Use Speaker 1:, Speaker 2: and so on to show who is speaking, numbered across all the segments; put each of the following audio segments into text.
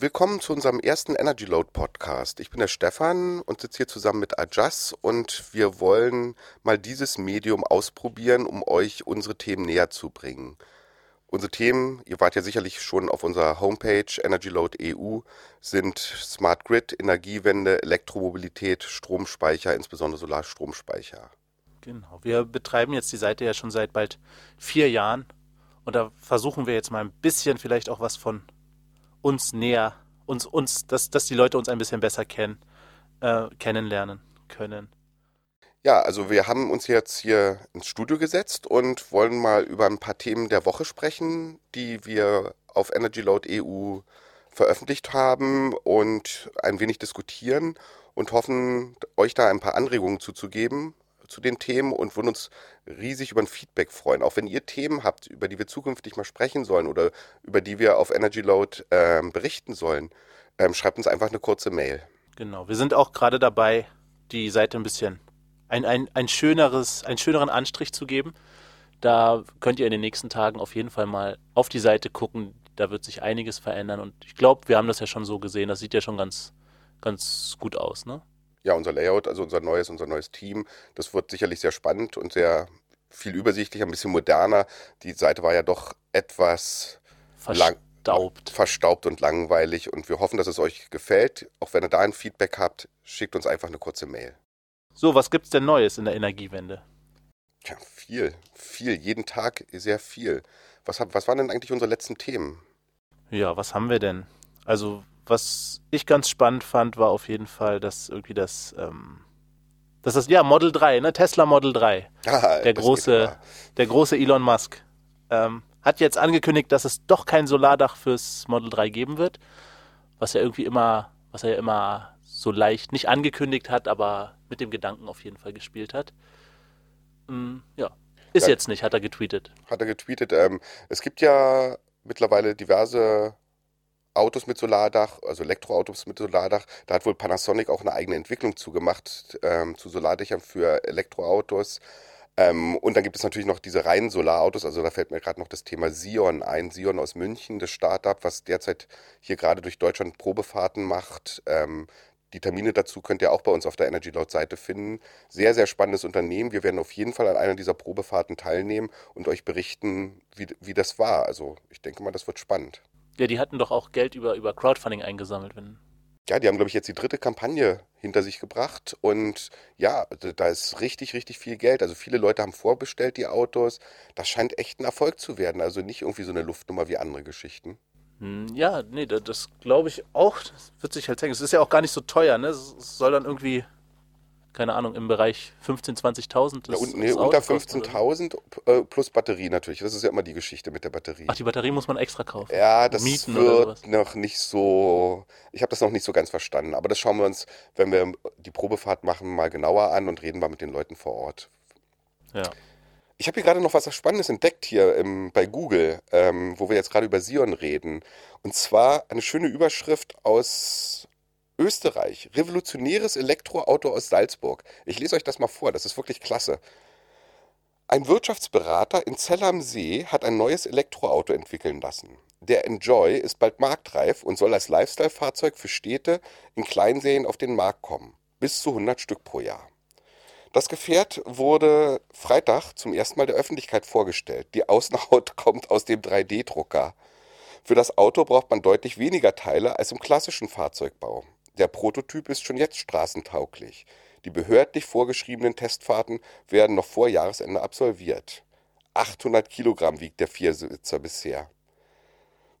Speaker 1: Willkommen zu unserem ersten Energy Load Podcast. Ich bin der Stefan und sitze hier zusammen mit Ajas und wir wollen mal dieses Medium ausprobieren, um euch unsere Themen näher zu bringen. Unsere Themen, ihr wart ja sicherlich schon auf unserer Homepage Energy Load EU, sind Smart Grid, Energiewende, Elektromobilität, Stromspeicher, insbesondere Solarstromspeicher.
Speaker 2: Genau, wir betreiben jetzt die Seite ja schon seit bald vier Jahren und da versuchen wir jetzt mal ein bisschen vielleicht auch was von uns näher, uns, uns, dass, dass die Leute uns ein bisschen besser kennen, äh, kennenlernen können.
Speaker 1: Ja, also wir haben uns jetzt hier ins Studio gesetzt und wollen mal über ein paar Themen der Woche sprechen, die wir auf Energy Load EU veröffentlicht haben und ein wenig diskutieren und hoffen, euch da ein paar Anregungen zuzugeben, zu den Themen und würden uns riesig über ein Feedback freuen. Auch wenn ihr Themen habt, über die wir zukünftig mal sprechen sollen oder über die wir auf Energy Load ähm, berichten sollen, ähm, schreibt uns einfach eine kurze Mail.
Speaker 2: Genau, wir sind auch gerade dabei, die Seite ein bisschen ein, ein, ein schöneres, einen schöneren Anstrich zu geben. Da könnt ihr in den nächsten Tagen auf jeden Fall mal auf die Seite gucken. Da wird sich einiges verändern und ich glaube, wir haben das ja schon so gesehen. Das sieht ja schon ganz, ganz gut aus, ne?
Speaker 1: Ja, unser Layout, also unser neues, unser neues Team, das wird sicherlich sehr spannend und sehr viel übersichtlicher, ein bisschen moderner. Die Seite war ja doch etwas
Speaker 2: verstaubt.
Speaker 1: verstaubt und langweilig und wir hoffen, dass es euch gefällt. Auch wenn ihr da ein Feedback habt, schickt uns einfach eine kurze Mail.
Speaker 2: So, was gibt es denn Neues in der Energiewende?
Speaker 1: Ja, viel, viel, jeden Tag sehr viel. Was, was waren denn eigentlich unsere letzten Themen?
Speaker 2: Ja, was haben wir denn? Also was ich ganz spannend fand, war auf jeden Fall, dass irgendwie das, ähm, das ist ja Model 3, ne? Tesla Model 3. Ah, der große, der große Elon Musk. Ähm, hat jetzt angekündigt, dass es doch kein Solardach fürs Model 3 geben wird. Was er irgendwie immer, was er ja immer so leicht nicht angekündigt hat, aber mit dem Gedanken auf jeden Fall gespielt hat. Ähm, ja. Ist ja, jetzt nicht, hat er getweetet.
Speaker 1: Hat er getweetet. Ähm, es gibt ja mittlerweile diverse Autos mit Solardach, also Elektroautos mit Solardach. Da hat wohl Panasonic auch eine eigene Entwicklung zugemacht ähm, zu Solardächern für Elektroautos. Ähm, und dann gibt es natürlich noch diese reinen Solarautos. Also da fällt mir gerade noch das Thema Sion ein. Sion aus München, das Startup, was derzeit hier gerade durch Deutschland Probefahrten macht. Ähm, die Termine dazu könnt ihr auch bei uns auf der Energy Loud Seite finden. Sehr, sehr spannendes Unternehmen. Wir werden auf jeden Fall an einer dieser Probefahrten teilnehmen und euch berichten, wie, wie das war. Also ich denke mal, das wird spannend.
Speaker 2: Ja, die hatten doch auch Geld über, über Crowdfunding eingesammelt. Wenn
Speaker 1: ja, die haben, glaube ich, jetzt die dritte Kampagne hinter sich gebracht. Und ja, da ist richtig, richtig viel Geld. Also viele Leute haben vorbestellt die Autos. Das scheint echt ein Erfolg zu werden. Also nicht irgendwie so eine Luftnummer wie andere Geschichten.
Speaker 2: Hm, ja, nee, das, das glaube ich auch. Das wird sich halt zeigen. Es ist ja auch gar nicht so teuer, ne? Es soll dann irgendwie keine Ahnung, im Bereich 15.000, 20.000?
Speaker 1: Ja, nee, unter 15.000 äh, plus Batterie natürlich. Das ist ja immer die Geschichte mit der Batterie.
Speaker 2: Ach, die Batterie muss man extra kaufen?
Speaker 1: Ja, das Mieten wird noch nicht so, ich habe das noch nicht so ganz verstanden. Aber das schauen wir uns, wenn wir die Probefahrt machen, mal genauer an und reden mal mit den Leuten vor Ort.
Speaker 2: Ja.
Speaker 1: Ich habe hier gerade noch was Spannendes entdeckt hier im, bei Google, ähm, wo wir jetzt gerade über Sion reden. Und zwar eine schöne Überschrift aus Österreich, revolutionäres Elektroauto aus Salzburg. Ich lese euch das mal vor, das ist wirklich klasse. Ein Wirtschaftsberater in Zell am See hat ein neues Elektroauto entwickeln lassen. Der Enjoy ist bald marktreif und soll als Lifestyle-Fahrzeug für Städte in Kleinserien auf den Markt kommen. Bis zu 100 Stück pro Jahr. Das Gefährt wurde Freitag zum ersten Mal der Öffentlichkeit vorgestellt. Die Außenhaut kommt aus dem 3D-Drucker. Für das Auto braucht man deutlich weniger Teile als im klassischen Fahrzeugbau. Der Prototyp ist schon jetzt straßentauglich. Die behördlich vorgeschriebenen Testfahrten werden noch vor Jahresende absolviert. 800 Kilogramm wiegt der Viersitzer bisher.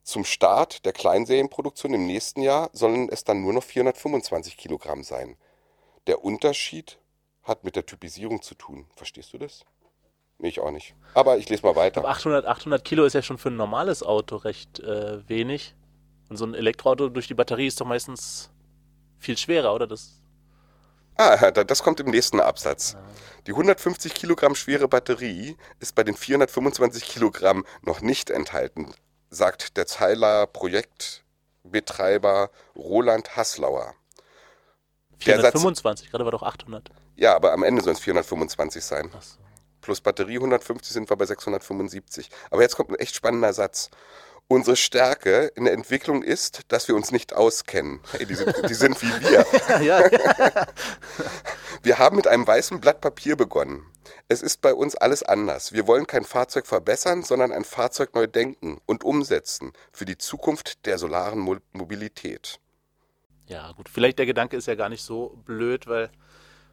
Speaker 1: Zum Start der Kleinserienproduktion im nächsten Jahr sollen es dann nur noch 425 Kilogramm sein. Der Unterschied hat mit der Typisierung zu tun. Verstehst du das? Nee, ich auch nicht. Aber ich lese mal weiter.
Speaker 2: 800, 800 Kilo ist ja schon für ein normales Auto recht äh, wenig. Und so ein Elektroauto durch die Batterie ist doch meistens viel schwerer, oder? Das
Speaker 1: Ah, das kommt im nächsten Absatz. Die 150 Kilogramm schwere Batterie ist bei den 425 Kilogramm noch nicht enthalten, sagt der Zeiler Projektbetreiber Roland Haslauer.
Speaker 2: 425, gerade war doch 800.
Speaker 1: Ja, aber am Ende sollen es 425 sein. So. Plus Batterie 150 sind wir bei 675. Aber jetzt kommt ein echt spannender Satz. Unsere Stärke in der Entwicklung ist, dass wir uns nicht auskennen. Hey, die, sind, die sind wie wir. Wir haben mit einem weißen Blatt Papier begonnen. Es ist bei uns alles anders. Wir wollen kein Fahrzeug verbessern, sondern ein Fahrzeug neu denken und umsetzen für die Zukunft der solaren Mo Mobilität.
Speaker 2: Ja, gut. Vielleicht der Gedanke ist ja gar nicht so blöd, weil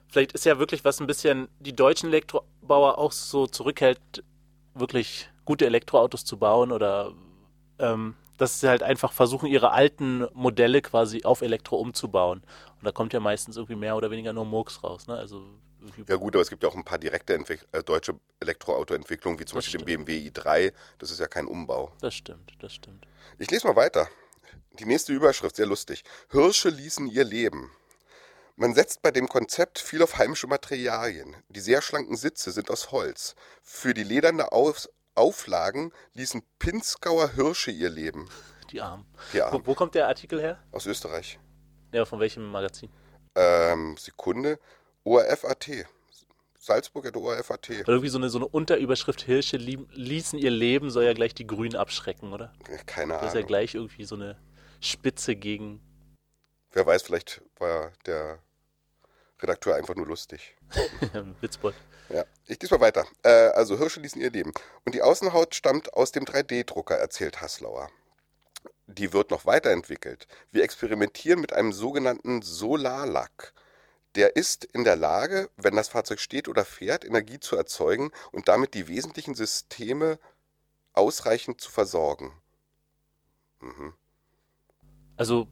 Speaker 2: vielleicht ist ja wirklich was ein bisschen die deutschen Elektrobauer auch so zurückhält, wirklich gute Elektroautos zu bauen oder ähm, dass sie halt einfach versuchen, ihre alten Modelle quasi auf Elektro umzubauen. Und da kommt ja meistens irgendwie mehr oder weniger nur Murks raus. Ne? Also
Speaker 1: ja gut, aber es gibt ja auch ein paar direkte Entwick äh, deutsche Elektroautoentwicklungen, wie zum das Beispiel stimmt. den BMW i3. Das ist ja kein Umbau.
Speaker 2: Das stimmt, das stimmt.
Speaker 1: Ich lese mal weiter. Die nächste Überschrift, sehr lustig. Hirsche ließen ihr Leben. Man setzt bei dem Konzept viel auf heimische Materialien. Die sehr schlanken Sitze sind aus Holz. Für die lederne Aus Auflagen ließen Pinzgauer Hirsche ihr Leben.
Speaker 2: Die Armen. Die Armen. Wo, wo, kommt der Artikel her?
Speaker 1: Aus Österreich.
Speaker 2: Ja, von welchem Magazin?
Speaker 1: Ähm, Sekunde. ORF.at. Salzburg at ORF.at.
Speaker 2: Irgendwie so eine, so eine Unterüberschrift Hirsche ließen ihr Leben, soll ja gleich die Grünen abschrecken, oder?
Speaker 1: Keine Ahnung.
Speaker 2: Das ist ja gleich irgendwie so eine Spitze gegen.
Speaker 1: Wer weiß, vielleicht war der Redakteur einfach nur lustig.
Speaker 2: Witzbold.
Speaker 1: Ja, ich diesmal weiter. Äh, also Hirsche ließen ihr Leben. Und die Außenhaut stammt aus dem 3D-Drucker, erzählt Haslauer. Die wird noch weiterentwickelt. Wir experimentieren mit einem sogenannten Solarlack. Der ist in der Lage, wenn das Fahrzeug steht oder fährt, Energie zu erzeugen und damit die wesentlichen Systeme ausreichend zu versorgen.
Speaker 2: Mhm. Also,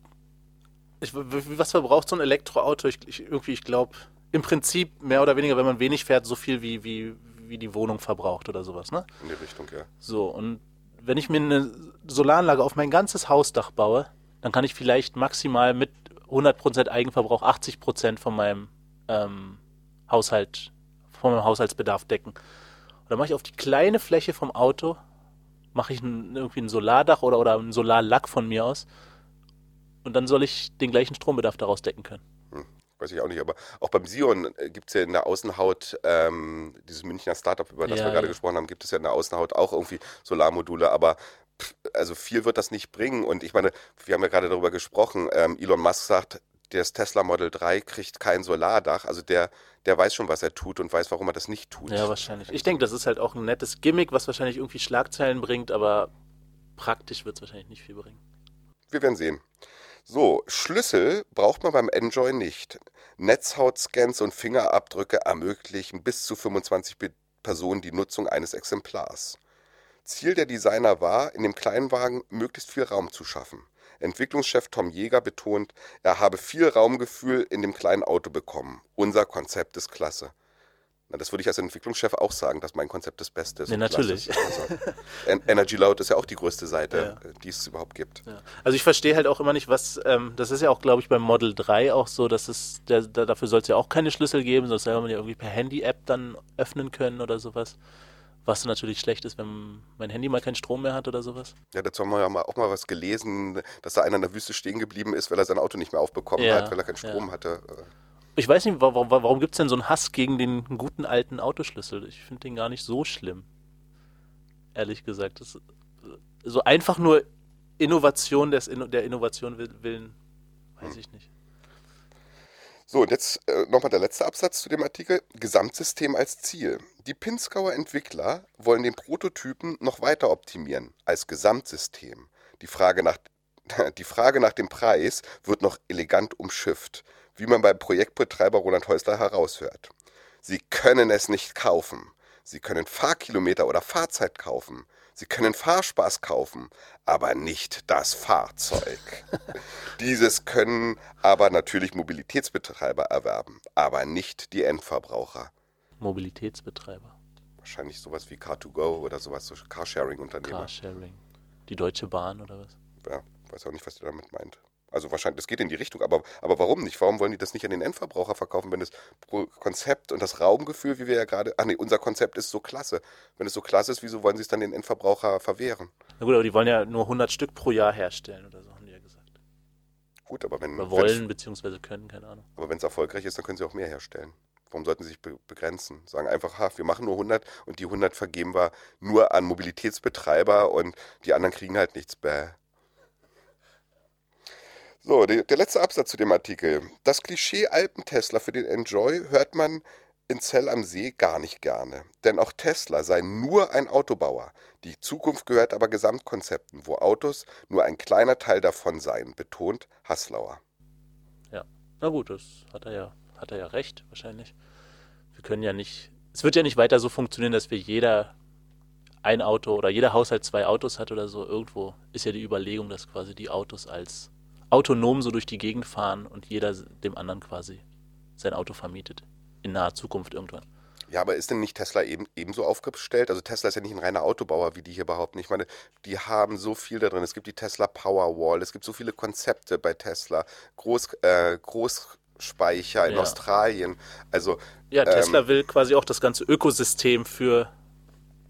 Speaker 2: ich, was verbraucht so ein Elektroauto? Ich, ich irgendwie, ich glaube, im Prinzip mehr oder weniger, wenn man wenig fährt, so viel wie, wie, wie die Wohnung verbraucht oder sowas, ne?
Speaker 1: In die Richtung, ja.
Speaker 2: So, und wenn ich mir eine Solaranlage auf mein ganzes Hausdach baue, dann kann ich vielleicht maximal mit 100% Eigenverbrauch 80% von meinem ähm, Haushalt, von meinem Haushaltsbedarf decken. Und dann mache ich auf die kleine Fläche vom Auto, mache ich ein, irgendwie ein Solardach oder, oder einen Solarlack von mir aus. Und dann soll ich den gleichen Strombedarf daraus decken können
Speaker 1: weiß ich auch nicht, aber auch beim Sion äh, gibt es ja in der Außenhaut, ähm, dieses Münchner Startup, über das ja, wir gerade ja. gesprochen haben, gibt es ja in der Außenhaut auch irgendwie Solarmodule, aber also viel wird das nicht bringen. Und ich meine, wir haben ja gerade darüber gesprochen, ähm, Elon Musk sagt, das Tesla Model 3 kriegt kein Solardach. Also der, der weiß schon, was er tut und weiß, warum er das nicht tut.
Speaker 2: Ja, wahrscheinlich. Ich denke, das ist halt auch ein nettes Gimmick, was wahrscheinlich irgendwie Schlagzeilen bringt, aber praktisch wird es wahrscheinlich nicht viel bringen.
Speaker 1: Wir werden sehen. So, Schlüssel braucht man beim Enjoy nicht. Netzhautscans und Fingerabdrücke ermöglichen bis zu 25 Personen die Nutzung eines Exemplars. Ziel der Designer war, in dem Kleinwagen möglichst viel Raum zu schaffen. Entwicklungschef Tom Jäger betont, er habe viel Raumgefühl in dem kleinen Auto bekommen. Unser Konzept ist klasse. Na, das würde ich als Entwicklungschef auch sagen, dass mein Konzept das Beste ist.
Speaker 2: Ja, natürlich.
Speaker 1: Also, Energy Loud ist ja auch die größte Seite, ja. die es überhaupt gibt.
Speaker 2: Ja. Also ich verstehe halt auch immer nicht, was, ähm, das ist ja auch, glaube ich, beim Model 3 auch so, dass es, der, der, dafür soll es ja auch keine Schlüssel geben, sonst soll man ja irgendwie per Handy-App dann öffnen können oder sowas. Was natürlich schlecht ist, wenn mein Handy mal keinen Strom mehr hat oder sowas.
Speaker 1: Ja, dazu haben wir ja auch mal was gelesen, dass da einer in der Wüste stehen geblieben ist, weil er sein Auto nicht mehr aufbekommen ja, hat, weil er keinen Strom hatte.
Speaker 2: Ich weiß nicht, warum, warum gibt es denn so einen Hass gegen den guten alten Autoschlüssel? Ich finde den gar nicht so schlimm. Ehrlich gesagt. Das, so einfach nur Innovation des, der Innovation willen, weiß hm. ich nicht.
Speaker 1: So, und jetzt äh, nochmal der letzte Absatz zu dem Artikel. Gesamtsystem als Ziel. Die Pinskauer Entwickler wollen den Prototypen noch weiter optimieren als Gesamtsystem. Die Frage nach, die Frage nach dem Preis wird noch elegant umschifft wie man beim Projektbetreiber Roland Häusler heraushört. Sie können es nicht kaufen. Sie können Fahrkilometer oder Fahrzeit kaufen. Sie können Fahrspaß kaufen, aber nicht das Fahrzeug. Dieses können aber natürlich Mobilitätsbetreiber erwerben, aber nicht die Endverbraucher.
Speaker 2: Mobilitätsbetreiber.
Speaker 1: Wahrscheinlich sowas wie Car2Go oder sowas, so Carsharing-Unternehmen.
Speaker 2: Carsharing. Die Deutsche Bahn oder was?
Speaker 1: Ja, weiß auch nicht, was du damit meint. Also wahrscheinlich, das geht in die Richtung, aber, aber warum nicht? Warum wollen die das nicht an den Endverbraucher verkaufen, wenn das Konzept und das Raumgefühl, wie wir ja gerade, ach nee, unser Konzept ist so klasse. Wenn es so klasse ist, wieso wollen sie es dann den Endverbraucher verwehren?
Speaker 2: Na gut, aber die wollen ja nur 100 Stück pro Jahr herstellen oder so, haben die ja gesagt.
Speaker 1: Gut, aber wenn...
Speaker 2: Oder wollen, beziehungsweise können, keine Ahnung.
Speaker 1: Aber wenn es erfolgreich ist, dann können sie auch mehr herstellen. Warum sollten sie sich be begrenzen? Sagen einfach, ha, wir machen nur 100 und die 100 vergeben wir nur an Mobilitätsbetreiber und die anderen kriegen halt nichts. Bäh. So, die, der letzte Absatz zu dem Artikel. Das Klischee Alpen-Tesla für den Enjoy hört man in Zell am See gar nicht gerne. Denn auch Tesla sei nur ein Autobauer. Die Zukunft gehört aber Gesamtkonzepten, wo Autos nur ein kleiner Teil davon seien, betont Haslauer.
Speaker 2: Ja, na gut, das hat er ja, hat er ja recht, wahrscheinlich. Wir können ja nicht, es wird ja nicht weiter so funktionieren, dass wir jeder ein Auto oder jeder Haushalt zwei Autos hat oder so. Irgendwo ist ja die Überlegung, dass quasi die Autos als autonom so durch die Gegend fahren und jeder dem anderen quasi sein Auto vermietet. In naher Zukunft irgendwann.
Speaker 1: Ja, aber ist denn nicht Tesla eben, ebenso aufgestellt? Also Tesla ist ja nicht ein reiner Autobauer, wie die hier behaupten. Ich meine, die haben so viel da drin. Es gibt die Tesla Powerwall, es gibt so viele Konzepte bei Tesla, Groß, äh, Großspeicher in ja. Australien. Also
Speaker 2: ja, Tesla ähm, will quasi auch das ganze Ökosystem für,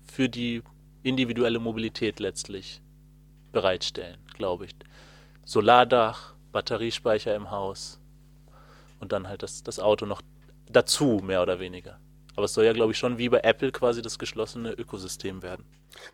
Speaker 2: für die individuelle Mobilität letztlich bereitstellen, glaube ich. Solardach, Batteriespeicher im Haus und dann halt das, das Auto noch dazu, mehr oder weniger. Aber es soll ja, glaube ich, schon wie bei Apple quasi das geschlossene Ökosystem werden.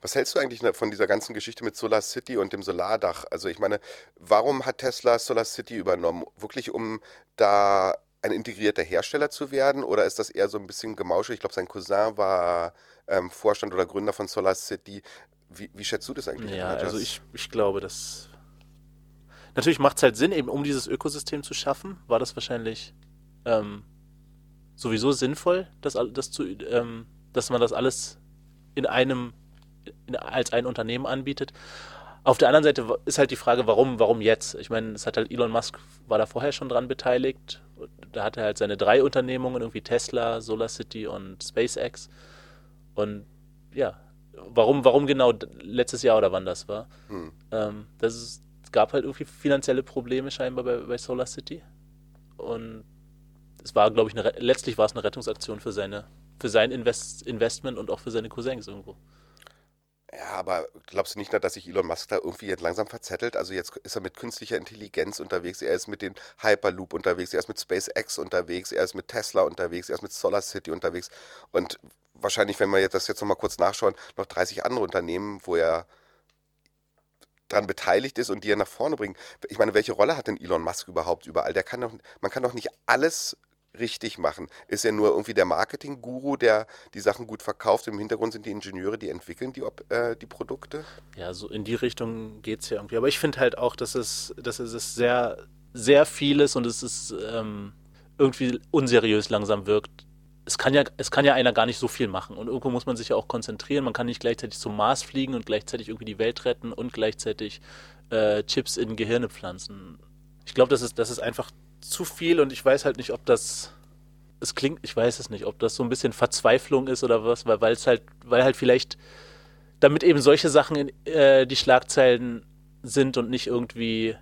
Speaker 1: Was hältst du eigentlich von dieser ganzen Geschichte mit Solar City und dem Solardach? Also ich meine, warum hat Tesla Solar City übernommen? Wirklich um da ein integrierter Hersteller zu werden oder ist das eher so ein bisschen gemauschelt? Ich glaube, sein Cousin war ähm, Vorstand oder Gründer von Solar City. Wie, wie schätzt du das eigentlich?
Speaker 2: Ja, also ich, ich glaube, dass Natürlich macht es halt Sinn, eben um dieses Ökosystem zu schaffen, war das wahrscheinlich ähm, sowieso sinnvoll, dass, das zu, ähm, dass man das alles in einem, in, als ein Unternehmen anbietet. Auf der anderen Seite ist halt die Frage, warum, warum jetzt? Ich meine, es hat halt Elon Musk war da vorher schon dran beteiligt. Da hat er halt seine drei Unternehmungen, irgendwie Tesla, SolarCity und SpaceX. Und ja, warum, warum genau letztes Jahr oder wann das war? Hm. Ähm, das ist gab halt irgendwie finanzielle Probleme scheinbar bei, bei Solar City. Und es war, glaube ich, eine, letztlich war es eine Rettungsaktion für seine, für sein Invest, Investment und auch für seine Cousins irgendwo.
Speaker 1: Ja, aber glaubst du nicht, dass sich Elon Musk da irgendwie jetzt langsam verzettelt? Also jetzt ist er mit künstlicher Intelligenz unterwegs, er ist mit den Hyperloop unterwegs, er ist mit SpaceX unterwegs, er ist mit Tesla unterwegs, er ist mit Solar City unterwegs und wahrscheinlich, wenn wir das jetzt nochmal kurz nachschauen, noch 30 andere Unternehmen, wo er daran beteiligt ist und die er nach vorne bringt. Ich meine, welche Rolle hat denn Elon Musk überhaupt überall? Der kann doch, man kann doch nicht alles richtig machen. Ist er nur irgendwie der Marketing-Guru, der die Sachen gut verkauft? Im Hintergrund sind die Ingenieure, die entwickeln die, äh, die Produkte?
Speaker 2: Ja, so in die Richtung geht es ja irgendwie. Aber ich finde halt auch, dass es, dass es sehr, sehr vieles und es ist ähm, irgendwie unseriös langsam wirkt, es kann ja, es kann ja einer gar nicht so viel machen. Und irgendwo muss man sich ja auch konzentrieren. Man kann nicht gleichzeitig zum Mars fliegen und gleichzeitig irgendwie die Welt retten und gleichzeitig äh, Chips in Gehirne pflanzen. Ich glaube, das ist, das ist einfach zu viel und ich weiß halt nicht, ob das. Es klingt, ich weiß es nicht, ob das so ein bisschen Verzweiflung ist oder was, weil, es halt, weil halt vielleicht, damit eben solche Sachen in äh, die Schlagzeilen sind und nicht irgendwie,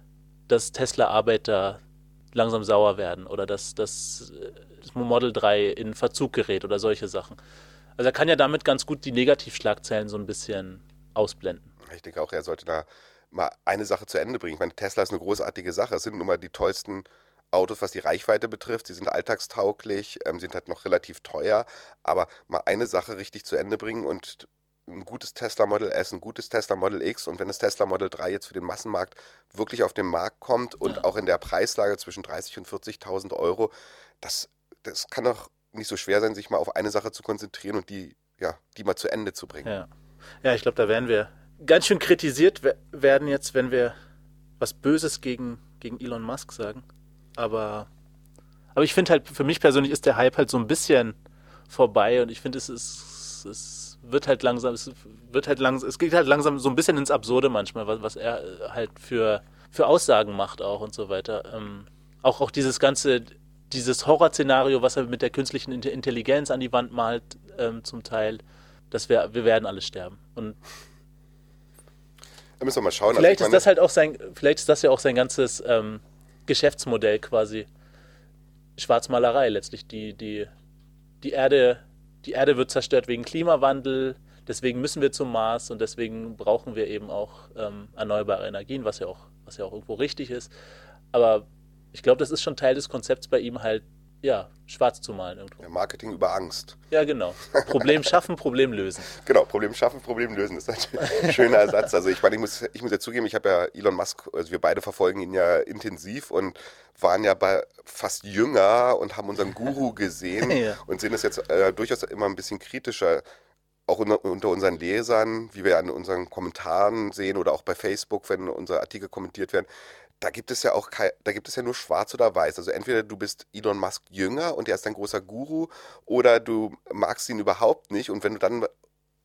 Speaker 2: dass Tesla-Arbeiter langsam sauer werden oder dass, dass äh, Model 3 in Verzug gerät oder solche Sachen. Also er kann ja damit ganz gut die Negativschlagzeilen so ein bisschen ausblenden.
Speaker 1: Ich denke auch, er sollte da mal eine Sache zu Ende bringen. Ich meine, Tesla ist eine großartige Sache. Es sind nun mal die tollsten Autos, was die Reichweite betrifft. Sie sind alltagstauglich, ähm, sind halt noch relativ teuer. Aber mal eine Sache richtig zu Ende bringen und ein gutes Tesla Model S, ein gutes Tesla Model X und wenn das Tesla Model 3 jetzt für den Massenmarkt wirklich auf den Markt kommt und ja. auch in der Preislage zwischen 30.000 und 40.000 Euro, das das kann doch nicht so schwer sein, sich mal auf eine Sache zu konzentrieren und die, ja, die mal zu Ende zu bringen.
Speaker 2: Ja, ja ich glaube, da werden wir ganz schön kritisiert werden jetzt, wenn wir was Böses gegen, gegen Elon Musk sagen. Aber, aber ich finde halt, für mich persönlich ist der Hype halt so ein bisschen vorbei und ich finde, es ist, es wird halt langsam, es wird halt langsam, es geht halt langsam so ein bisschen ins Absurde manchmal, was, was er halt für, für Aussagen macht auch und so weiter. Ähm, auch, auch dieses ganze, dieses Horrorszenario, was er mit der künstlichen Intelligenz an die Wand malt, ähm, zum Teil, dass wir, wir werden alle sterben. Und
Speaker 1: da müssen wir mal schauen.
Speaker 2: Also vielleicht also ist das halt auch sein, vielleicht ist das ja auch sein ganzes ähm, Geschäftsmodell quasi. Schwarzmalerei letztlich. Die, die, die Erde, die Erde wird zerstört wegen Klimawandel, deswegen müssen wir zum Mars und deswegen brauchen wir eben auch ähm, erneuerbare Energien, was ja auch, was ja auch irgendwo richtig ist. Aber ich glaube, das ist schon Teil des Konzepts bei ihm halt, ja, schwarz zu malen irgendwo.
Speaker 1: Ja, Marketing über Angst.
Speaker 2: Ja, genau. Problem schaffen, Problem lösen.
Speaker 1: Genau, Problem schaffen, Problem lösen. Das ist ein schöner Ersatz. Also ich meine, ich muss, ich muss ja zugeben, ich habe ja Elon Musk, also wir beide verfolgen ihn ja intensiv und waren ja bei fast jünger und haben unseren Guru gesehen ja. und sehen das jetzt äh, durchaus immer ein bisschen kritischer auch unter unseren Lesern, wie wir an unseren Kommentaren sehen oder auch bei Facebook, wenn unsere Artikel kommentiert werden, da gibt es ja auch kein, da gibt es ja nur schwarz oder weiß. Also entweder du bist Elon Musk jünger und er ist ein großer Guru oder du magst ihn überhaupt nicht und wenn du dann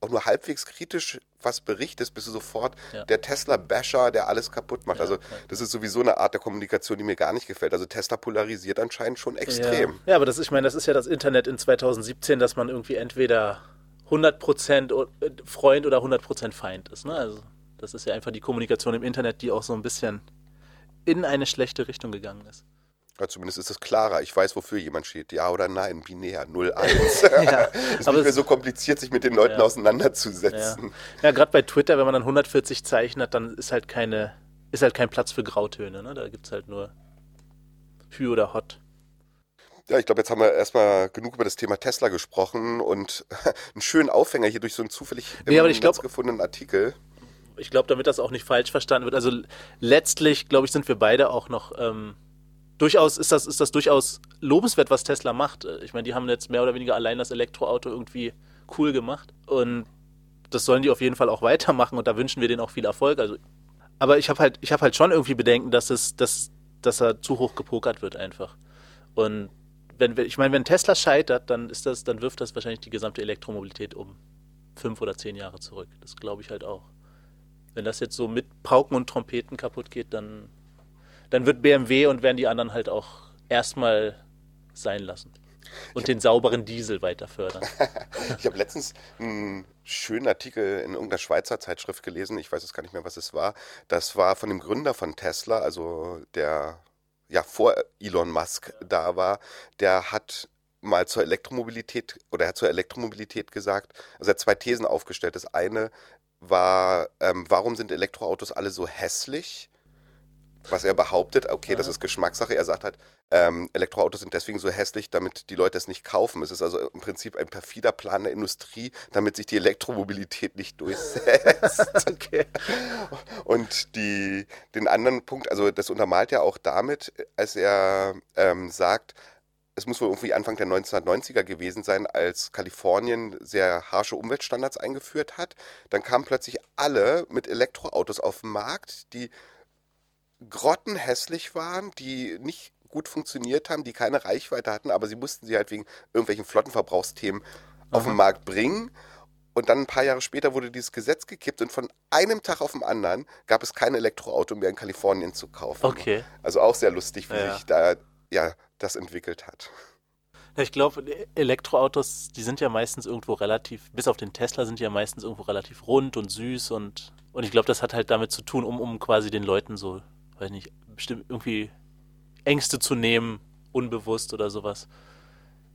Speaker 1: auch nur halbwegs kritisch was berichtest, bist du sofort ja. der Tesla-Basher, der alles kaputt macht. Ja, also das ist sowieso eine Art der Kommunikation, die mir gar nicht gefällt. Also Tesla polarisiert anscheinend schon extrem.
Speaker 2: Ja, ja aber das, ich meine, das ist ja das Internet in 2017, dass man irgendwie entweder 100% Freund oder 100% Feind ist. Ne? Also das ist ja einfach die Kommunikation im Internet, die auch so ein bisschen in eine schlechte Richtung gegangen ist.
Speaker 1: Ja, zumindest ist es klarer. Ich weiß, wofür jemand steht. Ja oder nein, binär, 0, 1. ja, ist nicht mehr so kompliziert, sich mit den Leuten ja. auseinanderzusetzen.
Speaker 2: Ja, ja gerade bei Twitter, wenn man dann 140 Zeichen hat, dann ist halt keine, ist halt kein Platz für Grautöne. Ne? Da gibt es halt nur Hü oder Hot.
Speaker 1: Ja, ich glaube, jetzt haben wir erstmal genug über das Thema Tesla gesprochen und einen schönen Aufhänger hier durch so einen zufällig
Speaker 2: im nee, Netz glaub,
Speaker 1: gefundenen Artikel
Speaker 2: ich glaube, damit das auch nicht falsch verstanden wird. Also letztlich, glaube ich, sind wir beide auch noch ähm, durchaus, ist das, ist das durchaus lobenswert, was Tesla macht. Ich meine, die haben jetzt mehr oder weniger allein das Elektroauto irgendwie cool gemacht. Und das sollen die auf jeden Fall auch weitermachen und da wünschen wir denen auch viel Erfolg. Also, aber ich habe halt, ich habe halt schon irgendwie Bedenken, dass es, dass, dass er zu hoch gepokert wird einfach. Und wenn ich meine, wenn Tesla scheitert, dann ist das, dann wirft das wahrscheinlich die gesamte Elektromobilität um fünf oder zehn Jahre zurück. Das glaube ich halt auch. Wenn das jetzt so mit Pauken und Trompeten kaputt geht, dann, dann wird BMW und werden die anderen halt auch erstmal sein lassen. Und den sauberen Diesel weiter fördern.
Speaker 1: ich habe letztens einen schönen Artikel in irgendeiner Schweizer Zeitschrift gelesen. Ich weiß jetzt gar nicht mehr, was es war. Das war von dem Gründer von Tesla, also der ja vor Elon Musk da war. Der hat mal zur Elektromobilität oder er hat zur Elektromobilität gesagt, also er hat zwei Thesen aufgestellt. Das eine war, ähm, warum sind Elektroautos alle so hässlich? Was er behauptet, okay, das ist Geschmackssache. Er sagt halt, ähm, Elektroautos sind deswegen so hässlich, damit die Leute es nicht kaufen. Es ist also im Prinzip ein perfider Plan der Industrie, damit sich die Elektromobilität nicht durchsetzt. okay. Und die, den anderen Punkt, also das untermalt er auch damit, als er ähm, sagt, es muss wohl irgendwie Anfang der 1990er gewesen sein, als Kalifornien sehr harsche Umweltstandards eingeführt hat. Dann kamen plötzlich alle mit Elektroautos auf den Markt, die grottenhässlich waren, die nicht gut funktioniert haben, die keine Reichweite hatten, aber sie mussten sie halt wegen irgendwelchen Flottenverbrauchsthemen auf den Markt bringen. Und dann ein paar Jahre später wurde dieses Gesetz gekippt und von einem Tag auf den anderen gab es kein Elektroauto mehr in Kalifornien zu kaufen.
Speaker 2: Okay.
Speaker 1: Also auch sehr lustig, wie ja. sich da ja, das entwickelt hat.
Speaker 2: Ich glaube, Elektroautos, die sind ja meistens irgendwo relativ, bis auf den Tesla sind die ja meistens irgendwo relativ rund und süß und, und ich glaube, das hat halt damit zu tun, um, um quasi den Leuten so, weiß nicht, bestimmt irgendwie Ängste zu nehmen, unbewusst oder sowas.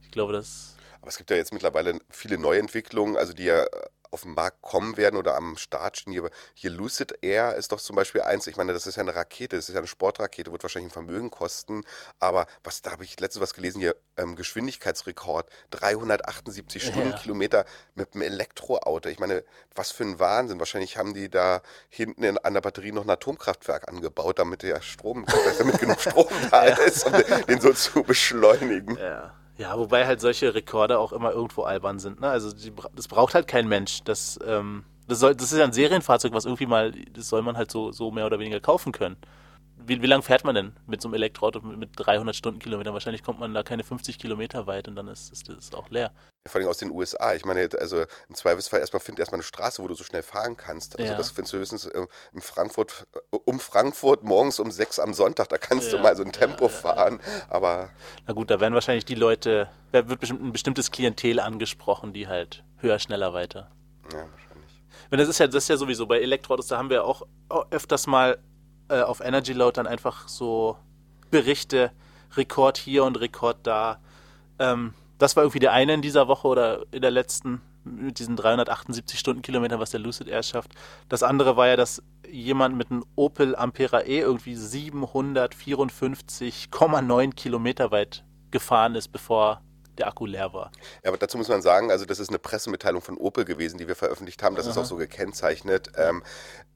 Speaker 2: Ich glaube, das.
Speaker 1: Aber es gibt ja jetzt mittlerweile viele Neuentwicklungen, also die ja auf den Markt kommen werden oder am Start stehen. Hier, hier Lucid Air ist doch zum Beispiel eins. Ich meine, das ist ja eine Rakete, das ist ja eine Sportrakete, wird wahrscheinlich ein Vermögen kosten. Aber was, da habe ich letztens was gelesen hier, ähm, Geschwindigkeitsrekord, 378 Stundenkilometer ja. mit einem Elektroauto. Ich meine, was für ein Wahnsinn. Wahrscheinlich haben die da hinten in, an der Batterie noch ein Atomkraftwerk angebaut, damit der Strom, damit genug Strom da ja. ist, um den so zu beschleunigen.
Speaker 2: Ja. Ja, wobei halt solche Rekorde auch immer irgendwo albern sind. Ne? Also die, das braucht halt kein Mensch. Das, ähm, das, soll, das ist ja ein Serienfahrzeug, was irgendwie mal, das soll man halt so, so mehr oder weniger kaufen können wie, wie lange fährt man denn mit so einem Elektroauto mit, mit 300 Stundenkilometern? Wahrscheinlich kommt man da keine 50 Kilometer weit und dann ist, das auch leer.
Speaker 1: vor allem aus den USA. Ich meine, also im Zweifelsfall erstmal find erstmal eine Straße, wo du so schnell fahren kannst. Also ja. das findest du höchstens äh, in Frankfurt, äh, um Frankfurt morgens um sechs am Sonntag. Da kannst ja, du mal so ein Tempo ja, fahren. Aber.
Speaker 2: Na gut, da werden wahrscheinlich die Leute, da wird bestimmt ein bestimmtes Klientel angesprochen, die halt höher, schneller weiter. Ja, wahrscheinlich. Und das ist ja, das ist ja sowieso bei Elektroautos, da haben wir auch öfters mal äh, auf Energy Load dann einfach so Berichte, Rekord hier und Rekord da. Ähm, das war irgendwie der eine in dieser Woche oder in der letzten mit diesen 378 Stundenkilometern, was der Lucid Air schafft. Das andere war ja, dass jemand mit einem Opel Ampera E irgendwie 754,9 Kilometer weit gefahren ist, bevor der Akku leer war.
Speaker 1: Ja, aber dazu muss man sagen, also das ist eine Pressemitteilung von Opel gewesen, die wir veröffentlicht haben. Das Aha. ist auch so gekennzeichnet. Ähm,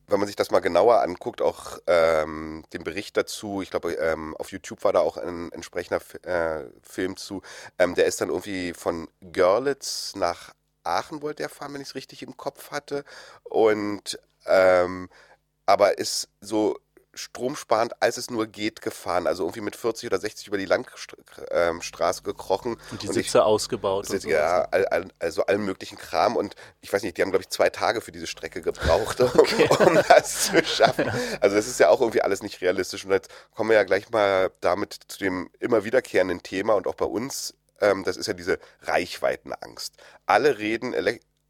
Speaker 1: wenn man sich das mal genauer anguckt, auch ähm, den Bericht dazu, ich glaube, ähm, auf YouTube war da auch ein entsprechender äh, Film zu, ähm, der ist dann irgendwie von Görlitz nach Aachen wollte er fahren, wenn ich es richtig im Kopf hatte. Und ähm, aber ist so stromsparend, als es nur geht, gefahren. Also irgendwie mit 40 oder 60 über die Landstraße gekrochen.
Speaker 2: Und die und Sitze ich, ausgebaut.
Speaker 1: Sitz, ja, all, all, also allen möglichen Kram. Und ich weiß nicht, die haben, glaube ich, zwei Tage für diese Strecke gebraucht, okay. um, das zu schaffen. Also das ist ja auch irgendwie alles nicht realistisch. Und jetzt kommen wir ja gleich mal damit zu dem immer wiederkehrenden Thema und auch bei uns, ähm, das ist ja diese Reichweitenangst. Alle reden,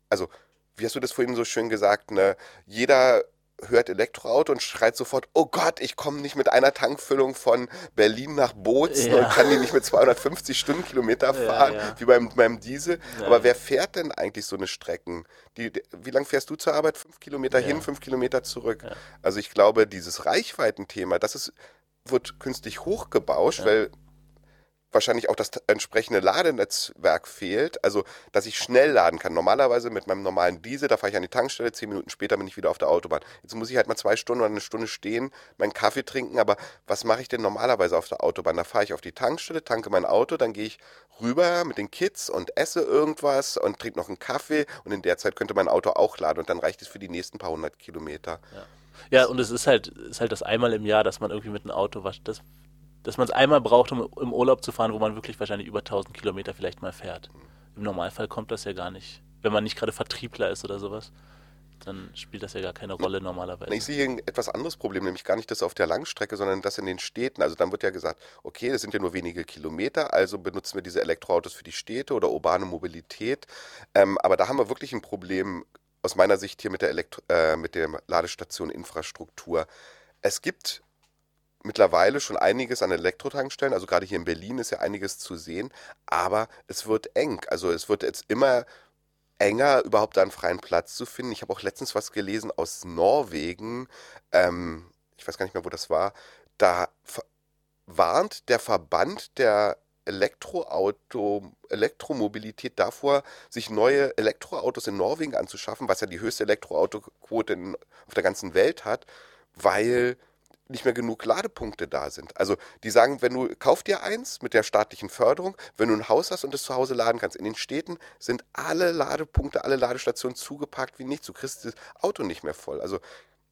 Speaker 1: also wie hast du das vorhin so schön gesagt, ne? jeder hört Elektroauto und schreit sofort, oh Gott, ich komme nicht mit einer Tankfüllung von Berlin nach Bozen ja. und kann die nicht mit 250 Stundenkilometer fahren, ja, ja. wie beim, beim Diesel. Aber wer fährt denn eigentlich so eine Strecken? Die, die, wie lang fährst du zur Arbeit? Fünf Kilometer hin, fünf Kilometer zurück. Also ich glaube, dieses Reichweitenthema, das ist, wird künstlich hochgebauscht, weil wahrscheinlich auch das entsprechende Ladenetzwerk fehlt, also dass ich schnell laden kann. Normalerweise mit meinem normalen Diesel, da fahre ich an die Tankstelle, zehn Minuten später bin ich wieder auf der Autobahn. Jetzt muss ich halt mal zwei Stunden oder eine Stunde stehen, meinen Kaffee trinken, aber was mache ich denn normalerweise auf der Autobahn? Da fahre ich auf die Tankstelle, tanke mein Auto, dann gehe ich rüber mit den Kids und esse irgendwas und trinke noch einen Kaffee und in der Zeit könnte mein Auto auch laden und dann reicht es für die nächsten paar hundert Kilometer.
Speaker 2: Ja. Ja, und es ist halt, ist halt das einmal im Jahr, dass man irgendwie mit einem Auto das dass man es einmal braucht, um im Urlaub zu fahren, wo man wirklich wahrscheinlich über 1000 Kilometer vielleicht mal fährt. Im Normalfall kommt das ja gar nicht. Wenn man nicht gerade Vertriebler ist oder sowas, dann spielt das ja gar keine Rolle normalerweise.
Speaker 1: Ich sehe hier ein etwas anderes Problem, nämlich gar nicht das auf der Langstrecke, sondern das in den Städten. Also dann wird ja gesagt, okay, das sind ja nur wenige Kilometer, also benutzen wir diese Elektroautos für die Städte oder urbane Mobilität. Ähm, aber da haben wir wirklich ein Problem aus meiner Sicht hier mit der, Elektro äh, mit der Ladestation Infrastruktur. Es gibt mittlerweile schon einiges an Elektrotankstellen. Also gerade hier in Berlin ist ja einiges zu sehen, aber es wird eng. Also es wird jetzt immer enger, überhaupt einen freien Platz zu finden. Ich habe auch letztens was gelesen aus Norwegen. Ähm, ich weiß gar nicht mehr, wo das war. Da warnt der Verband der Elektroauto, Elektromobilität davor, sich neue Elektroautos in Norwegen anzuschaffen, was ja die höchste Elektroautoquote in, auf der ganzen Welt hat, weil nicht mehr genug Ladepunkte da sind. Also die sagen, wenn du kauf dir eins mit der staatlichen Förderung, wenn du ein Haus hast und es zu Hause laden kannst. In den Städten sind alle Ladepunkte, alle Ladestationen zugeparkt wie nichts. Du kriegst das Auto nicht mehr voll. Also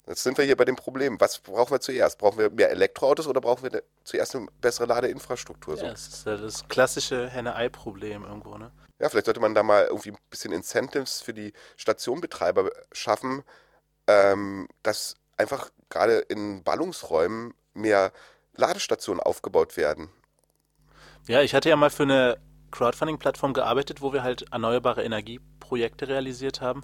Speaker 1: Jetzt sind wir hier bei dem Problem. Was brauchen wir zuerst? Brauchen wir mehr Elektroautos oder brauchen wir zuerst eine bessere Ladeinfrastruktur?
Speaker 2: So? Ja, das ist das klassische Henne-Ei-Problem irgendwo, ne?
Speaker 1: Ja, vielleicht sollte man da mal irgendwie ein bisschen Incentives für die Stationbetreiber schaffen, ähm, dass einfach gerade in Ballungsräumen mehr Ladestationen aufgebaut werden.
Speaker 2: Ja, ich hatte ja mal für eine Crowdfunding-Plattform gearbeitet, wo wir halt erneuerbare Energieprojekte realisiert haben.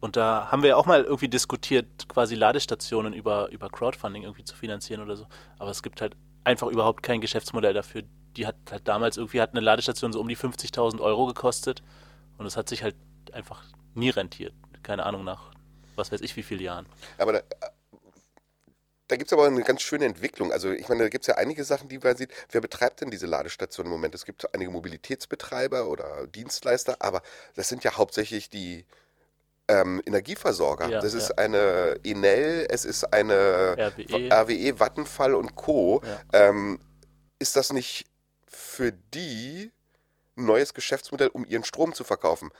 Speaker 2: Und da haben wir ja auch mal irgendwie diskutiert, quasi Ladestationen über, über Crowdfunding irgendwie zu finanzieren oder so. Aber es gibt halt einfach überhaupt kein Geschäftsmodell dafür. Die hat halt damals irgendwie hat eine Ladestation so um die 50.000 Euro gekostet. Und es hat sich halt einfach nie rentiert. Keine Ahnung nach was weiß ich wie vielen Jahren.
Speaker 1: Aber da, da gibt es aber eine ganz schöne Entwicklung. Also ich meine, da gibt es ja einige Sachen, die man sieht. Wer betreibt denn diese Ladestation im Moment? Es gibt einige Mobilitätsbetreiber oder Dienstleister, aber das sind ja hauptsächlich die ähm, Energieversorger. Ja, das ist ja. eine Enel, es ist eine RWE, RWE Vattenfall und Co. Ja. Ähm, ist das nicht für die ein neues Geschäftsmodell, um ihren Strom zu verkaufen?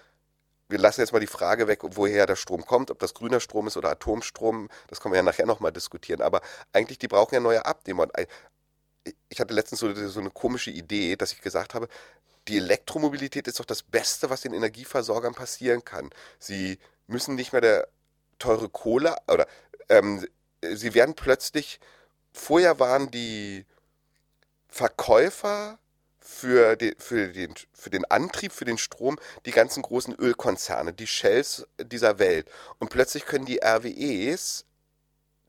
Speaker 1: Wir lassen jetzt mal die Frage weg, woher der Strom kommt, ob das grüner Strom ist oder Atomstrom, das können wir ja nachher nochmal diskutieren. Aber eigentlich, die brauchen ja neue Abnehmer. Ich hatte letztens so, so eine komische Idee, dass ich gesagt habe, die Elektromobilität ist doch das Beste, was den Energieversorgern passieren kann. Sie müssen nicht mehr der teure Kohle oder ähm, sie werden plötzlich, vorher waren die Verkäufer für den, für, den, für den Antrieb, für den Strom die ganzen großen Ölkonzerne, die Shells dieser Welt. Und plötzlich können die RWEs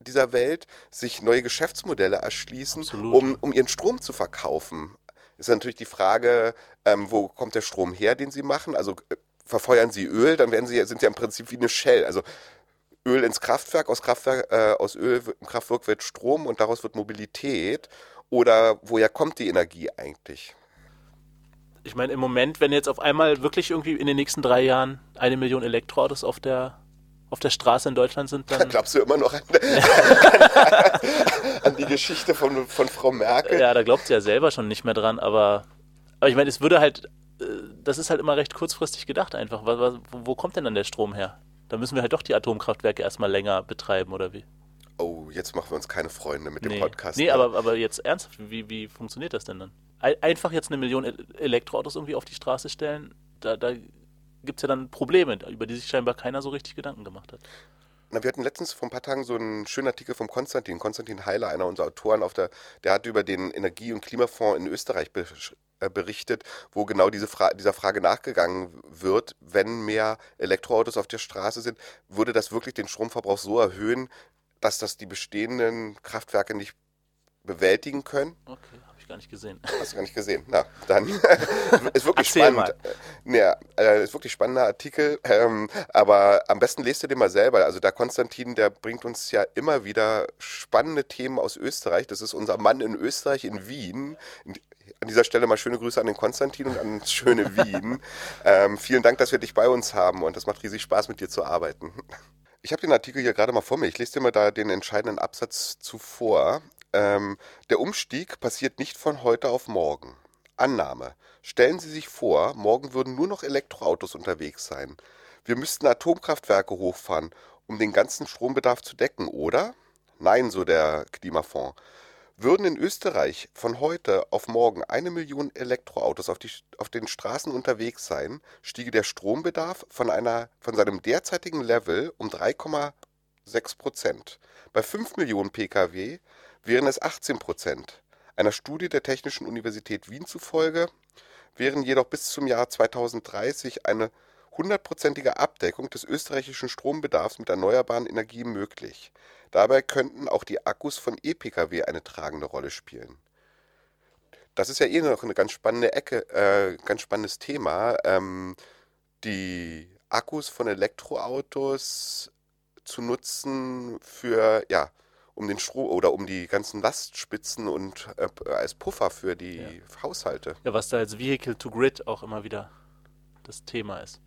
Speaker 1: dieser Welt sich neue Geschäftsmodelle erschließen, um, um ihren Strom zu verkaufen. Ist natürlich die Frage, ähm, wo kommt der Strom her, den sie machen? Also äh, verfeuern sie Öl, dann werden sie, sind sie ja im Prinzip wie eine Shell. Also Öl ins Kraftwerk, aus, Kraftwerk, äh, aus Öl im Kraftwerk wird Strom und daraus wird Mobilität. Oder woher kommt die Energie eigentlich?
Speaker 2: Ich meine, im Moment, wenn jetzt auf einmal wirklich irgendwie in den nächsten drei Jahren eine Million Elektroautos auf der auf der Straße in Deutschland sind, dann.
Speaker 1: Glaubst du immer noch an, an die Geschichte von, von Frau Merkel?
Speaker 2: Ja, da glaubt sie ja selber schon nicht mehr dran, aber, aber ich meine, es würde halt, äh, das ist halt immer recht kurzfristig gedacht einfach. Wo, wo kommt denn dann der Strom her? Da müssen wir halt doch die Atomkraftwerke erstmal länger betreiben, oder wie?
Speaker 1: Oh, jetzt machen wir uns keine Freunde mit dem nee. Podcast.
Speaker 2: Nee, aber, aber jetzt ernsthaft, wie, wie funktioniert das denn dann? Einfach jetzt eine Million Elektroautos irgendwie auf die Straße stellen, da, da gibt es ja dann Probleme, über die sich scheinbar keiner so richtig Gedanken gemacht hat.
Speaker 1: Na, wir hatten letztens vor ein paar Tagen so einen schönen Artikel vom Konstantin, Konstantin Heiler, einer unserer Autoren, auf der, der hat über den Energie- und Klimafonds in Österreich be äh, berichtet, wo genau diese Fra dieser Frage nachgegangen wird, wenn mehr Elektroautos auf der Straße sind, würde das wirklich den Stromverbrauch so erhöhen, dass das die bestehenden Kraftwerke nicht bewältigen können?
Speaker 2: Okay gar nicht gesehen.
Speaker 1: Hast du gar nicht gesehen? Na, dann ist wirklich spannend. Mal. Ja, äh, ist wirklich spannender Artikel, ähm, aber am besten lest du den mal selber. Also der Konstantin, der bringt uns ja immer wieder spannende Themen aus Österreich. Das ist unser Mann in Österreich, in Wien. An dieser Stelle mal schöne Grüße an den Konstantin und an das schöne Wien. ähm, vielen Dank, dass wir dich bei uns haben und das macht riesig Spaß, mit dir zu arbeiten. Ich habe den Artikel hier gerade mal vor mir. Ich lese dir mal da den entscheidenden Absatz zuvor. Ähm, der Umstieg passiert nicht von heute auf morgen. Annahme. Stellen Sie sich vor, morgen würden nur noch Elektroautos unterwegs sein. Wir müssten Atomkraftwerke hochfahren, um den ganzen Strombedarf zu decken, oder? Nein, so der Klimafonds. Würden in Österreich von heute auf morgen eine Million Elektroautos auf, die, auf den Straßen unterwegs sein, stiege der Strombedarf von, einer, von seinem derzeitigen Level um 3,6 Prozent. Bei 5 Millionen Pkw wären es 18 Prozent. Einer Studie der Technischen Universität Wien zufolge wären jedoch bis zum Jahr 2030 eine hundertprozentige Abdeckung des österreichischen Strombedarfs mit erneuerbaren Energien möglich. Dabei könnten auch die Akkus von E-Pkw eine tragende Rolle spielen. Das ist ja eh noch eine ganz spannende Ecke, äh, ganz spannendes Thema. Ähm, die Akkus von Elektroautos zu nutzen für ja, um den Strom oder um die ganzen Lastspitzen und äh, als Puffer für die ja. Haushalte.
Speaker 2: Ja, was da als Vehicle to Grid auch immer wieder das Thema ist.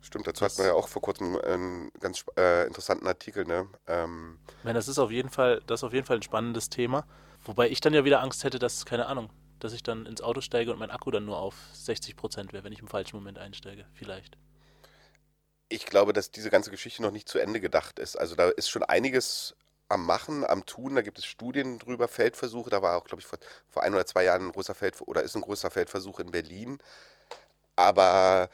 Speaker 1: Stimmt, dazu das hat man ja auch vor kurzem einen ganz äh, interessanten Artikel, ne? Ähm,
Speaker 2: ja, das ist auf jeden Fall, das ist auf jeden Fall ein spannendes Thema. Wobei ich dann ja wieder Angst hätte, dass, keine Ahnung, dass ich dann ins Auto steige und mein Akku dann nur auf 60 Prozent wäre, wenn ich im falschen Moment einsteige. Vielleicht.
Speaker 1: Ich glaube, dass diese ganze Geschichte noch nicht zu Ende gedacht ist. Also da ist schon einiges am Machen, am Tun. Da gibt es Studien drüber, Feldversuche. Da war auch, glaube ich, vor, vor ein oder zwei Jahren ein großer Feld oder ist ein großer Feldversuch in Berlin. Aber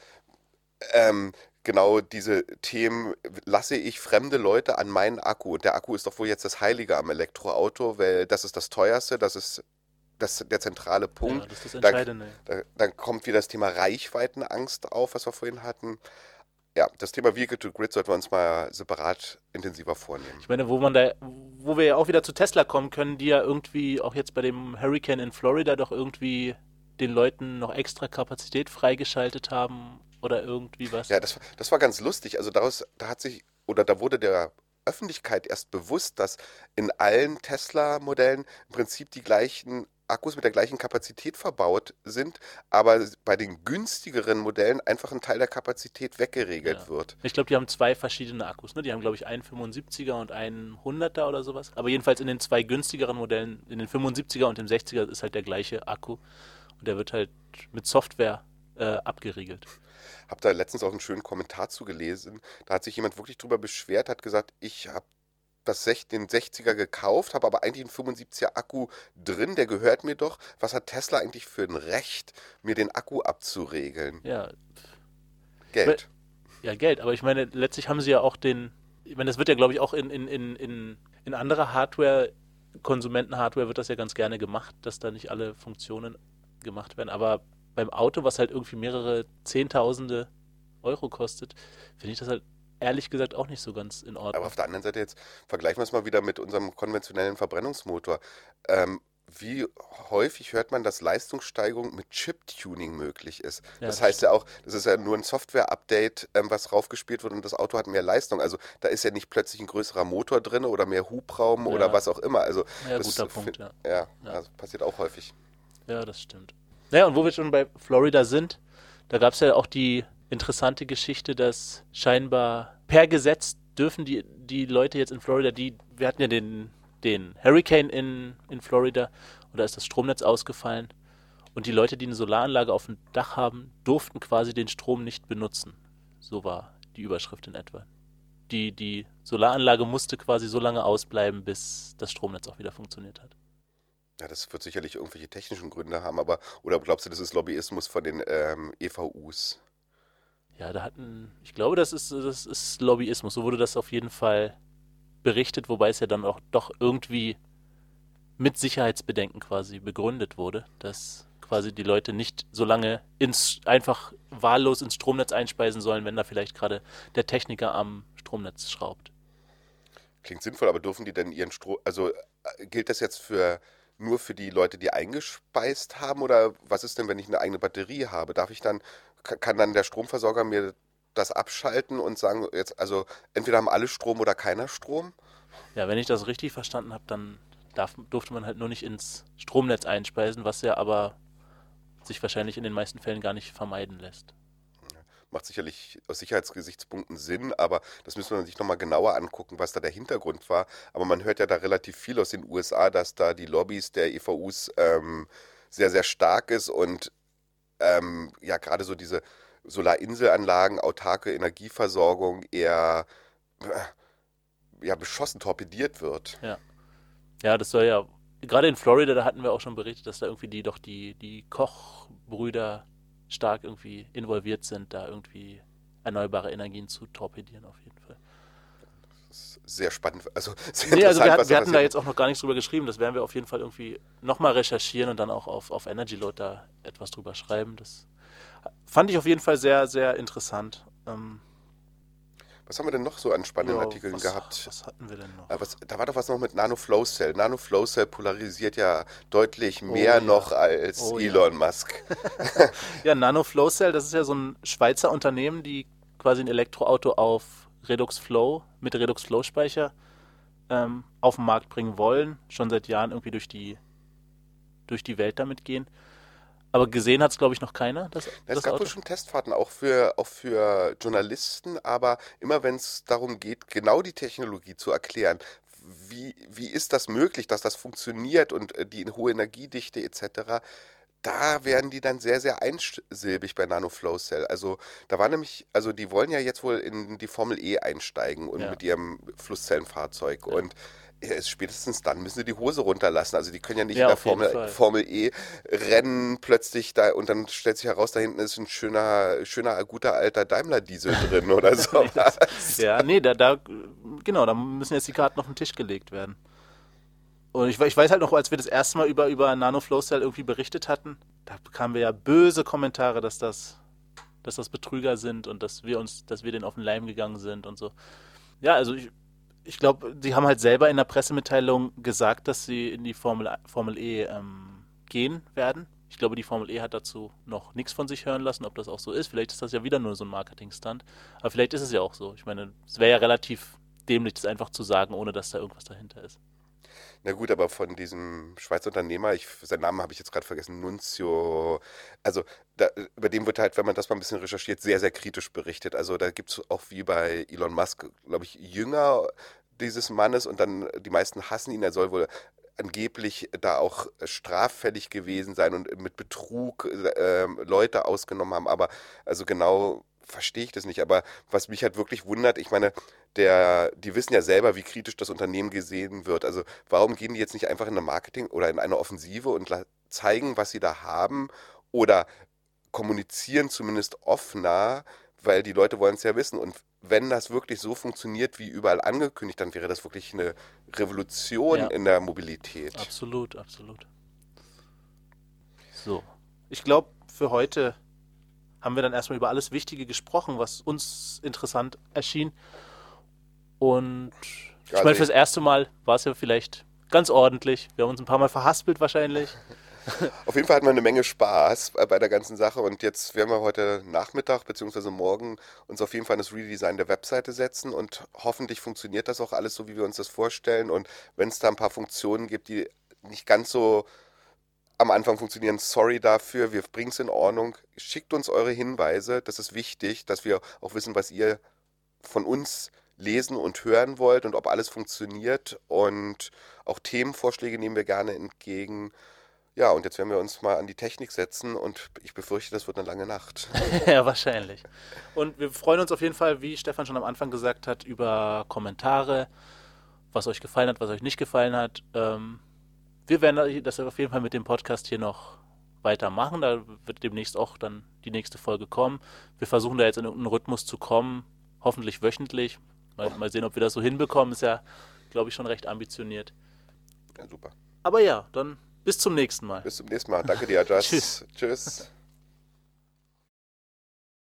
Speaker 1: ähm, genau diese Themen lasse ich fremde Leute an meinen Akku. Und der Akku ist doch wohl jetzt das Heilige am Elektroauto, weil das ist das teuerste, das ist das, der zentrale Punkt. Ja,
Speaker 2: das ist das Entscheidende.
Speaker 1: Dann, dann kommt wieder das Thema Reichweitenangst auf, was wir vorhin hatten ja, das Thema Vehicle to Grid sollten wir uns mal separat intensiver vornehmen.
Speaker 2: Ich meine, wo man da, wo wir ja auch wieder zu Tesla kommen können, die ja irgendwie auch jetzt bei dem Hurricane in Florida doch irgendwie den Leuten noch extra Kapazität freigeschaltet haben oder irgendwie was.
Speaker 1: Ja, das, das war ganz lustig. Also daraus, da hat sich, oder da wurde der Öffentlichkeit erst bewusst, dass in allen Tesla-Modellen im Prinzip die gleichen Akkus mit der gleichen Kapazität verbaut sind, aber bei den günstigeren Modellen einfach ein Teil der Kapazität weggeregelt ja. wird.
Speaker 2: Ich glaube, die haben zwei verschiedene Akkus. Ne? Die haben, glaube ich, einen 75er und einen 100er oder sowas. Aber jedenfalls in den zwei günstigeren Modellen, in den 75er und dem 60er, ist halt der gleiche Akku. Und der wird halt mit Software äh, abgeriegelt.
Speaker 1: Habe da letztens auch einen schönen Kommentar zugelesen. Da hat sich jemand wirklich drüber beschwert, hat gesagt, ich habe das den 60er gekauft, habe aber eigentlich einen 75er Akku drin, der gehört mir doch. Was hat Tesla eigentlich für ein Recht, mir den Akku abzuregeln?
Speaker 2: Ja.
Speaker 1: Geld.
Speaker 2: Ja, Geld, aber ich meine, letztlich haben sie ja auch den, ich meine, das wird ja, glaube ich, auch in, in, in, in, in anderer Hardware, Konsumentenhardware wird das ja ganz gerne gemacht, dass da nicht alle Funktionen gemacht werden. Aber beim Auto, was halt irgendwie mehrere Zehntausende Euro kostet, finde ich das halt ehrlich gesagt auch nicht so ganz in Ordnung.
Speaker 1: Aber auf der anderen Seite jetzt vergleichen wir es mal wieder mit unserem konventionellen Verbrennungsmotor. Ähm, wie häufig hört man, dass Leistungssteigerung mit Chip-Tuning möglich ist? Ja, das, das heißt stimmt. ja auch, das ist ja nur ein Software-Update, ähm, was raufgespielt wird und das Auto hat mehr Leistung. Also da ist ja nicht plötzlich ein größerer Motor drin oder mehr Hubraum ja. oder was auch immer. Also
Speaker 2: ja,
Speaker 1: das
Speaker 2: guter Punkt, ja.
Speaker 1: Ja, Also passiert auch häufig.
Speaker 2: Ja, das stimmt. Naja, und wo wir schon bei Florida sind, da gab es ja auch die interessante Geschichte, dass scheinbar per Gesetz dürfen die, die Leute jetzt in Florida, die, wir hatten ja den, den Hurricane in, in Florida und da ist das Stromnetz ausgefallen. Und die Leute, die eine Solaranlage auf dem Dach haben, durften quasi den Strom nicht benutzen. So war die Überschrift in etwa. Die, die Solaranlage musste quasi so lange ausbleiben, bis das Stromnetz auch wieder funktioniert hat.
Speaker 1: Ja, das wird sicherlich irgendwelche technischen Gründe haben, aber oder glaubst du, das ist Lobbyismus von den ähm, EVUs?
Speaker 2: Ja, da hatten, ich glaube, das ist, das ist Lobbyismus. So wurde das auf jeden Fall berichtet, wobei es ja dann auch doch irgendwie mit Sicherheitsbedenken quasi begründet wurde, dass quasi die Leute nicht so lange ins, einfach wahllos ins Stromnetz einspeisen sollen, wenn da vielleicht gerade der Techniker am Stromnetz schraubt.
Speaker 1: Klingt sinnvoll, aber dürfen die denn ihren Strom, also äh, gilt das jetzt für nur für die Leute, die eingespeist haben oder was ist denn, wenn ich eine eigene Batterie habe? Darf ich dann, kann dann der Stromversorger mir das abschalten und sagen, jetzt, also entweder haben alle Strom oder keiner Strom?
Speaker 2: Ja, wenn ich das richtig verstanden habe, dann darf, durfte man halt nur nicht ins Stromnetz einspeisen, was ja aber sich wahrscheinlich in den meisten Fällen gar nicht vermeiden lässt.
Speaker 1: Macht sicherlich aus Sicherheitsgesichtspunkten Sinn, aber das müssen wir sich nochmal genauer angucken, was da der Hintergrund war. Aber man hört ja da relativ viel aus den USA, dass da die Lobbys der EVUs ähm, sehr, sehr stark ist und ähm, ja gerade so diese Solarinselanlagen, autarke Energieversorgung eher äh, ja, beschossen, torpediert wird.
Speaker 2: Ja. Ja, das soll ja gerade in Florida, da hatten wir auch schon berichtet, dass da irgendwie die doch die, die Kochbrüder stark irgendwie involviert sind, da irgendwie erneuerbare Energien zu torpedieren auf jeden Fall.
Speaker 1: Sehr spannend. Also, sehr
Speaker 2: nee, also wir, hatten, wir hatten da jetzt auch noch gar nichts drüber geschrieben. Das werden wir auf jeden Fall irgendwie nochmal recherchieren und dann auch auf, auf Energy Load da etwas drüber schreiben. Das fand ich auf jeden Fall sehr, sehr interessant. Ähm,
Speaker 1: was haben wir denn noch so an spannenden ja, Artikeln
Speaker 2: was,
Speaker 1: gehabt?
Speaker 2: Was hatten wir denn noch?
Speaker 1: Ah, was, da war doch was noch mit Nano Flow Cell. Nano Flow Cell polarisiert ja deutlich oh mehr oh, ja. noch als oh, Elon ja. Musk.
Speaker 2: ja, Nano Flow Cell, das ist ja so ein Schweizer Unternehmen, die quasi ein Elektroauto auf Redux Flow mit Redux Flow Speicher ähm, auf den Markt bringen wollen, schon seit Jahren irgendwie durch die durch die Welt damit gehen. Aber gesehen hat es, glaube ich, noch keiner. Das,
Speaker 1: es gab wohl schon Testfahrten, auch für, auch für Journalisten, aber immer wenn es darum geht, genau die Technologie zu erklären, wie, wie ist das möglich, dass das funktioniert und äh, die hohe Energiedichte etc., da werden die dann sehr, sehr einsilbig bei Nano Flow Cell. Also da war nämlich, also die wollen ja jetzt wohl in die Formel E einsteigen und ja. mit ihrem Flusszellenfahrzeug. Ja. Und spätestens dann müssen sie die Hose runterlassen. Also die können ja nicht ja, in der Formel, Formel, E rennen plötzlich da und dann stellt sich heraus, da hinten ist ein schöner, schöner, guter alter Daimler-Diesel drin oder so.
Speaker 2: ja, nee, da, da, genau, da müssen jetzt die Karten auf den Tisch gelegt werden. Und ich, ich weiß halt noch, als wir das erste Mal über, über Nano Flow Cell irgendwie berichtet hatten, da bekamen wir ja böse Kommentare, dass das, dass das Betrüger sind und dass wir uns, dass wir denen auf den Leim gegangen sind und so. Ja, also ich, ich glaube, sie haben halt selber in der Pressemitteilung gesagt, dass sie in die Formel, Formel E ähm, gehen werden. Ich glaube, die Formel E hat dazu noch nichts von sich hören lassen, ob das auch so ist. Vielleicht ist das ja wieder nur so ein Marketingstand. Aber vielleicht ist es ja auch so. Ich meine, es wäre ja relativ dämlich, das einfach zu sagen, ohne dass da irgendwas dahinter ist.
Speaker 1: Na gut, aber von diesem Schweizer Unternehmer, ich, seinen Namen habe ich jetzt gerade vergessen, Nunzio, also da, über den wird halt, wenn man das mal ein bisschen recherchiert, sehr, sehr kritisch berichtet. Also da gibt es auch wie bei Elon Musk, glaube ich, Jünger dieses Mannes und dann die meisten hassen ihn. Er soll wohl angeblich da auch straffällig gewesen sein und mit Betrug äh, Leute ausgenommen haben. Aber also genau verstehe ich das nicht. Aber was mich halt wirklich wundert, ich meine, der, die wissen ja selber, wie kritisch das Unternehmen gesehen wird. Also warum gehen die jetzt nicht einfach in eine Marketing oder in eine Offensive und zeigen, was sie da haben oder kommunizieren zumindest offener, weil die Leute wollen es ja wissen. Und wenn das wirklich so funktioniert, wie überall angekündigt, dann wäre das wirklich eine Revolution ja. in der Mobilität.
Speaker 2: Absolut, absolut. So, ich glaube, für heute haben wir dann erstmal über alles Wichtige gesprochen, was uns interessant erschien. Und ich meine, also fürs erste Mal war es ja vielleicht ganz ordentlich. Wir haben uns ein paar Mal verhaspelt wahrscheinlich.
Speaker 1: Auf jeden Fall hatten wir eine Menge Spaß bei der ganzen Sache und jetzt werden wir heute Nachmittag bzw. morgen uns auf jeden Fall das Redesign der Webseite setzen und hoffentlich funktioniert das auch alles so, wie wir uns das vorstellen und wenn es da ein paar Funktionen gibt, die nicht ganz so am Anfang funktionieren. Sorry dafür, wir bringen es in Ordnung. Schickt uns eure Hinweise, das ist wichtig, dass wir auch wissen, was ihr von uns lesen und hören wollt und ob alles funktioniert. Und auch Themenvorschläge nehmen wir gerne entgegen. Ja, und jetzt werden wir uns mal an die Technik setzen und ich befürchte, das wird eine lange Nacht.
Speaker 2: ja, wahrscheinlich. Und wir freuen uns auf jeden Fall, wie Stefan schon am Anfang gesagt hat, über Kommentare, was euch gefallen hat, was euch nicht gefallen hat. Ähm, wir werden das auf jeden Fall mit dem Podcast hier noch weitermachen. Da wird demnächst auch dann die nächste Folge kommen. Wir versuchen da jetzt in irgendeinen Rhythmus zu kommen, hoffentlich wöchentlich. Mal, mal sehen, ob wir das so hinbekommen. Ist ja, glaube ich, schon recht ambitioniert.
Speaker 1: Ja, super.
Speaker 2: Aber ja, dann bis zum nächsten Mal.
Speaker 1: Bis zum nächsten Mal. Danke dir, Adjas. Tschüss. Tschüss.